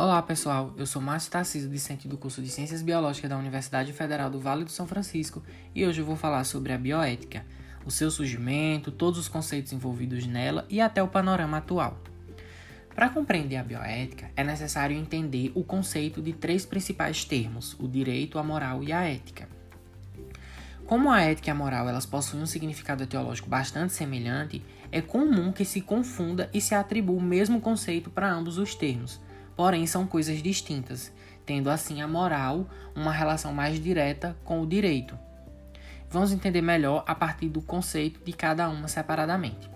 Olá pessoal, eu sou Márcio Tarcísio, discente do curso de Ciências Biológicas da Universidade Federal do Vale do São Francisco e hoje eu vou falar sobre a bioética, o seu surgimento, todos os conceitos envolvidos nela e até o panorama atual. Para compreender a bioética, é necessário entender o conceito de três principais termos: o direito, a moral e a ética. Como a ética e a moral elas possuem um significado teológico bastante semelhante, é comum que se confunda e se atribua o mesmo conceito para ambos os termos porém são coisas distintas, tendo assim a moral uma relação mais direta com o direito. Vamos entender melhor a partir do conceito de cada uma separadamente.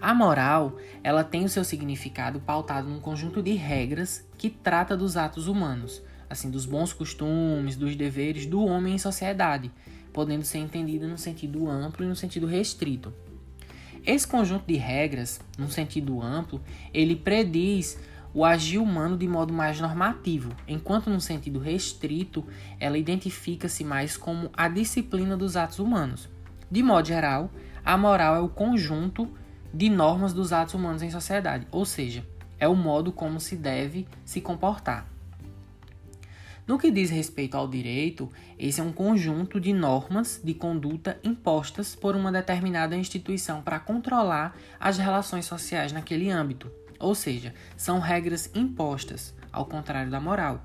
A moral, ela tem o seu significado pautado num conjunto de regras que trata dos atos humanos, assim, dos bons costumes, dos deveres do homem em sociedade, podendo ser entendida no sentido amplo e no sentido restrito. Esse conjunto de regras, num sentido amplo, ele prediz o agir humano de modo mais normativo, enquanto no sentido restrito, ela identifica-se mais como a disciplina dos atos humanos. De modo geral, a moral é o conjunto de normas dos atos humanos em sociedade, ou seja, é o modo como se deve se comportar. No que diz respeito ao direito, esse é um conjunto de normas de conduta impostas por uma determinada instituição para controlar as relações sociais naquele âmbito. Ou seja, são regras impostas, ao contrário da moral.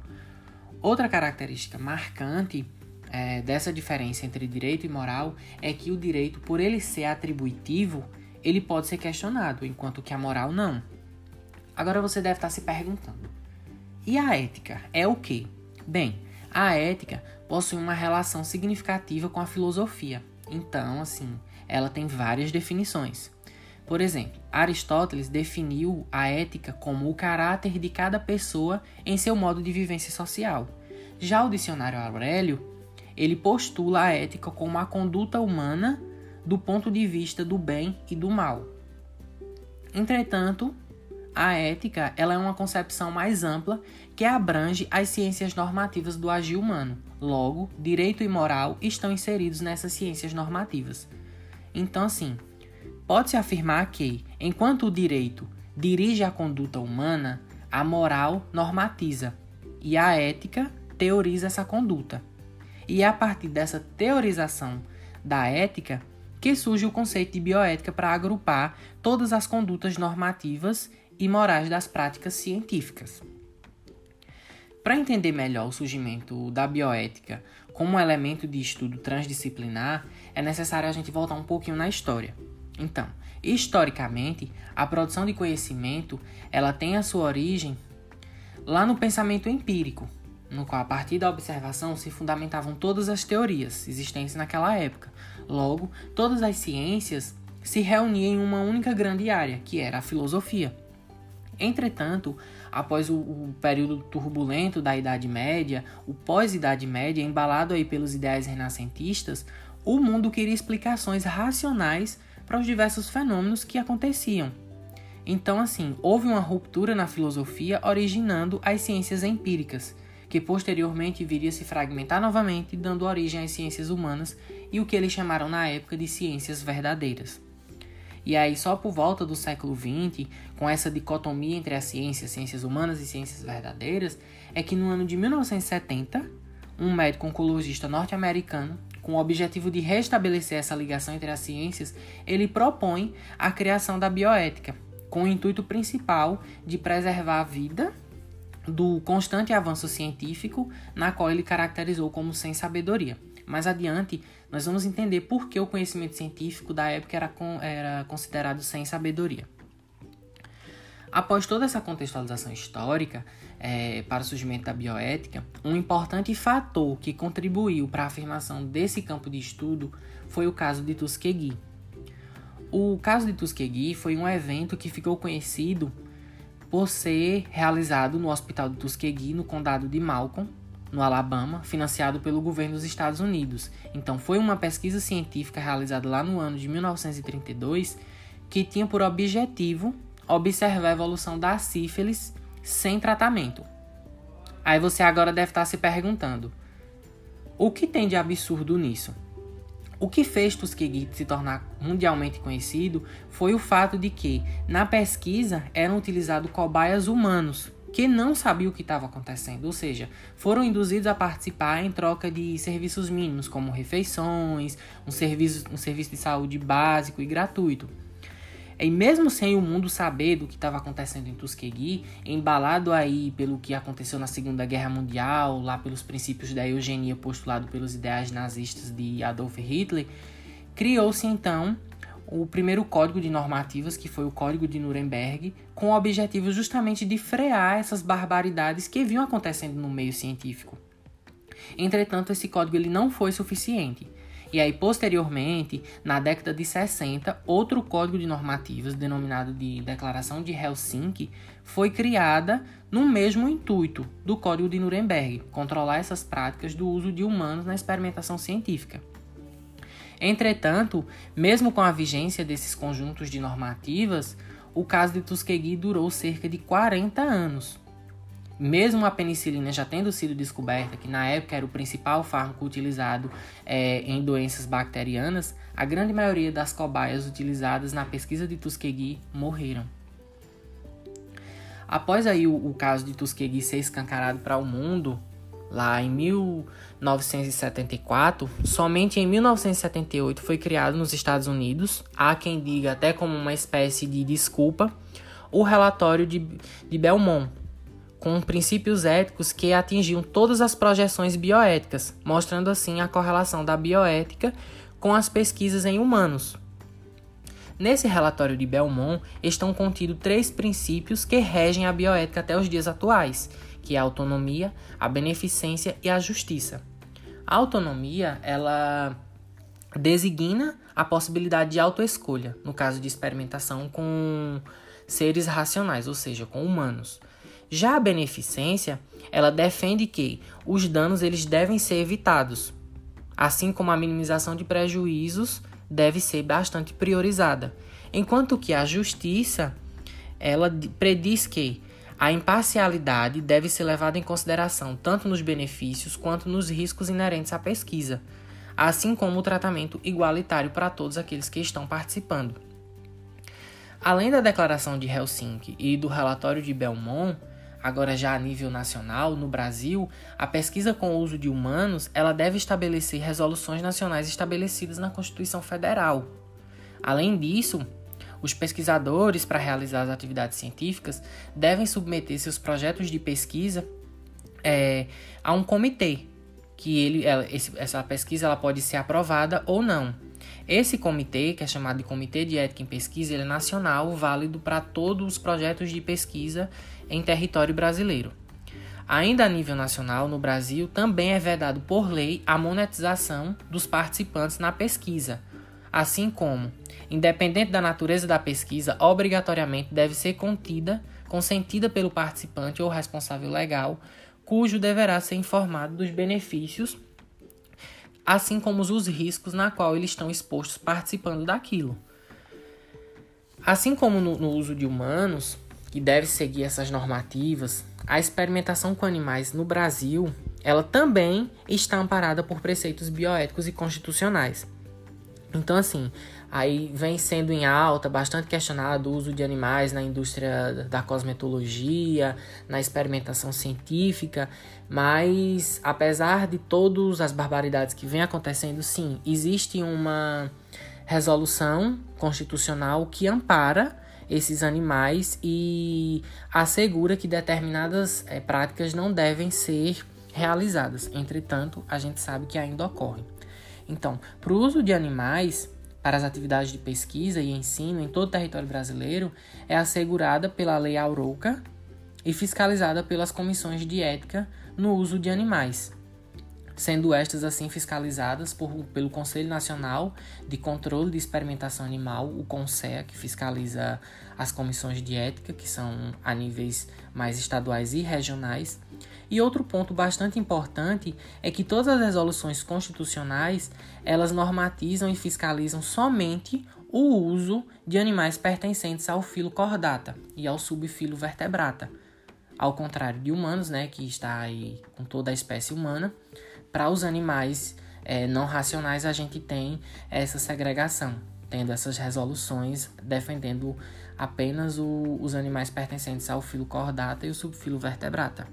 Outra característica marcante é, dessa diferença entre direito e moral é que o direito, por ele ser atributivo, ele pode ser questionado, enquanto que a moral não. Agora você deve estar se perguntando: e a ética é o quê? Bem, a ética possui uma relação significativa com a filosofia. Então, assim, ela tem várias definições. Por exemplo, Aristóteles definiu a ética como o caráter de cada pessoa em seu modo de vivência social. Já o dicionário Aurélio, ele postula a ética como a conduta humana do ponto de vista do bem e do mal. Entretanto, a ética ela é uma concepção mais ampla que abrange as ciências normativas do agir humano. Logo, direito e moral estão inseridos nessas ciências normativas. Então, assim, Pode-se afirmar que, enquanto o direito dirige a conduta humana, a moral normatiza e a ética teoriza essa conduta. E é a partir dessa teorização da ética que surge o conceito de bioética para agrupar todas as condutas normativas e morais das práticas científicas. Para entender melhor o surgimento da bioética como elemento de estudo transdisciplinar, é necessário a gente voltar um pouquinho na história. Então, historicamente, a produção de conhecimento ela tem a sua origem lá no pensamento empírico, no qual a partir da observação se fundamentavam todas as teorias existentes naquela época. Logo, todas as ciências se reuniam em uma única grande área, que era a filosofia. Entretanto, após o, o, período turbulento da Idade Média, o pós-Idade Média, embalado aí pelos ideais renascentistas, o mundo queria explicações racionais para os diversos fenômenos que aconteciam. Então, assim, houve uma ruptura na filosofia originando as ciências empíricas, que posteriormente viria se fragmentar novamente, dando origem às ciências humanas e o que eles chamaram na época de ciências verdadeiras. E aí, só por volta do século XX, com essa dicotomia entre as ciências, ciências humanas e ciências verdadeiras, é que no ano de 1970, um médico oncologista norte-americano com o objetivo de restabelecer essa ligação entre as ciências, ele propõe a criação da bioética, com o intuito principal de preservar a vida do constante avanço científico, na qual ele caracterizou como sem sabedoria. Mais adiante, nós vamos entender por que o conhecimento científico da época era, era considerado sem sabedoria. Após toda essa contextualização histórica é, para o surgimento da bioética, um importante fator que contribuiu para a afirmação desse campo de estudo foi o caso de Tuskegee. O caso de Tuskegee foi um evento que ficou conhecido por ser realizado no Hospital de Tuskegee, no condado de Malcolm, no Alabama, financiado pelo governo dos Estados Unidos. Então, foi uma pesquisa científica realizada lá no ano de 1932 que tinha por objetivo observar a evolução da sífilis sem tratamento. Aí você agora deve estar se perguntando: o que tem de absurdo nisso? O que fez Tuskegee se tornar mundialmente conhecido foi o fato de que, na pesquisa, eram utilizados cobaias humanos que não sabiam o que estava acontecendo, ou seja, foram induzidos a participar em troca de serviços mínimos, como refeições, um serviço, um serviço de saúde básico e gratuito. E mesmo sem o mundo saber do que estava acontecendo em Tuskegee, embalado aí pelo que aconteceu na Segunda Guerra Mundial, lá pelos princípios da eugenia postulado pelos ideais nazistas de Adolf Hitler, criou-se então o primeiro código de normativas, que foi o Código de Nuremberg, com o objetivo justamente de frear essas barbaridades que vinham acontecendo no meio científico. Entretanto, esse código ele não foi suficiente. E aí, posteriormente, na década de 60, outro código de normativas, denominado de Declaração de Helsinki, foi criada no mesmo intuito do Código de Nuremberg, controlar essas práticas do uso de humanos na experimentação científica. Entretanto, mesmo com a vigência desses conjuntos de normativas, o caso de Tuskegee durou cerca de 40 anos. Mesmo a penicilina já tendo sido descoberta, que na época era o principal fármaco utilizado é, em doenças bacterianas, a grande maioria das cobaias utilizadas na pesquisa de Tuskegee morreram. Após aí o, o caso de Tuskegee ser escancarado para o mundo, lá em 1974, somente em 1978 foi criado nos Estados Unidos, há quem diga até como uma espécie de desculpa, o relatório de, de Belmont, com princípios éticos que atingiam todas as projeções bioéticas, mostrando assim a correlação da bioética com as pesquisas em humanos. Nesse relatório de Belmont estão contidos três princípios que regem a bioética até os dias atuais, que é a autonomia, a beneficência e a justiça. A autonomia, ela designa a possibilidade de autoescolha, no caso de experimentação com seres racionais, ou seja, com humanos. Já a beneficência, ela defende que os danos eles devem ser evitados, assim como a minimização de prejuízos deve ser bastante priorizada, enquanto que a justiça ela prediz que a imparcialidade deve ser levada em consideração tanto nos benefícios quanto nos riscos inerentes à pesquisa, assim como o tratamento igualitário para todos aqueles que estão participando. Além da Declaração de Helsinki e do relatório de Belmont, agora já a nível nacional, no Brasil, a pesquisa com o uso de humanos, ela deve estabelecer resoluções nacionais estabelecidas na Constituição Federal. Além disso, os pesquisadores, para realizar as atividades científicas, devem submeter seus projetos de pesquisa é, a um comitê, que ele, ela, esse, essa pesquisa ela pode ser aprovada ou não. Esse comitê, que é chamado de Comitê de Ética em Pesquisa, ele é nacional, válido para todos os projetos de pesquisa em território brasileiro. Ainda a nível nacional, no Brasil, também é vedado por lei a monetização dos participantes na pesquisa, assim como independente da natureza da pesquisa, obrigatoriamente deve ser contida, consentida pelo participante ou responsável legal, cujo deverá ser informado dos benefícios, assim como os riscos na qual eles estão expostos participando daquilo. Assim como no, no uso de humanos, que deve seguir essas normativas, a experimentação com animais no Brasil, ela também está amparada por preceitos bioéticos e constitucionais. Então, assim, Aí vem sendo em alta, bastante questionado o uso de animais na indústria da cosmetologia, na experimentação científica, mas apesar de todas as barbaridades que vem acontecendo, sim, existe uma resolução constitucional que ampara esses animais e assegura que determinadas é, práticas não devem ser realizadas. Entretanto, a gente sabe que ainda ocorre. Então, para o uso de animais, para as atividades de pesquisa e ensino em todo o território brasileiro é assegurada pela Lei Aurouca e fiscalizada pelas comissões de ética no uso de animais, sendo estas assim fiscalizadas por, pelo Conselho Nacional de Controle de Experimentação Animal, o CONSEA, que fiscaliza as comissões de ética, que são a níveis mais estaduais e regionais, e outro ponto bastante importante é que todas as resoluções constitucionais, elas normatizam e fiscalizam somente o uso de animais pertencentes ao filo cordata e ao subfilo vertebrata. Ao contrário de humanos, né, que está aí com toda a espécie humana, para os animais é, não racionais a gente tem essa segregação. tendo essas resoluções defendendo apenas o, os animais pertencentes ao filo Chordata e o subfilo Vertebrata.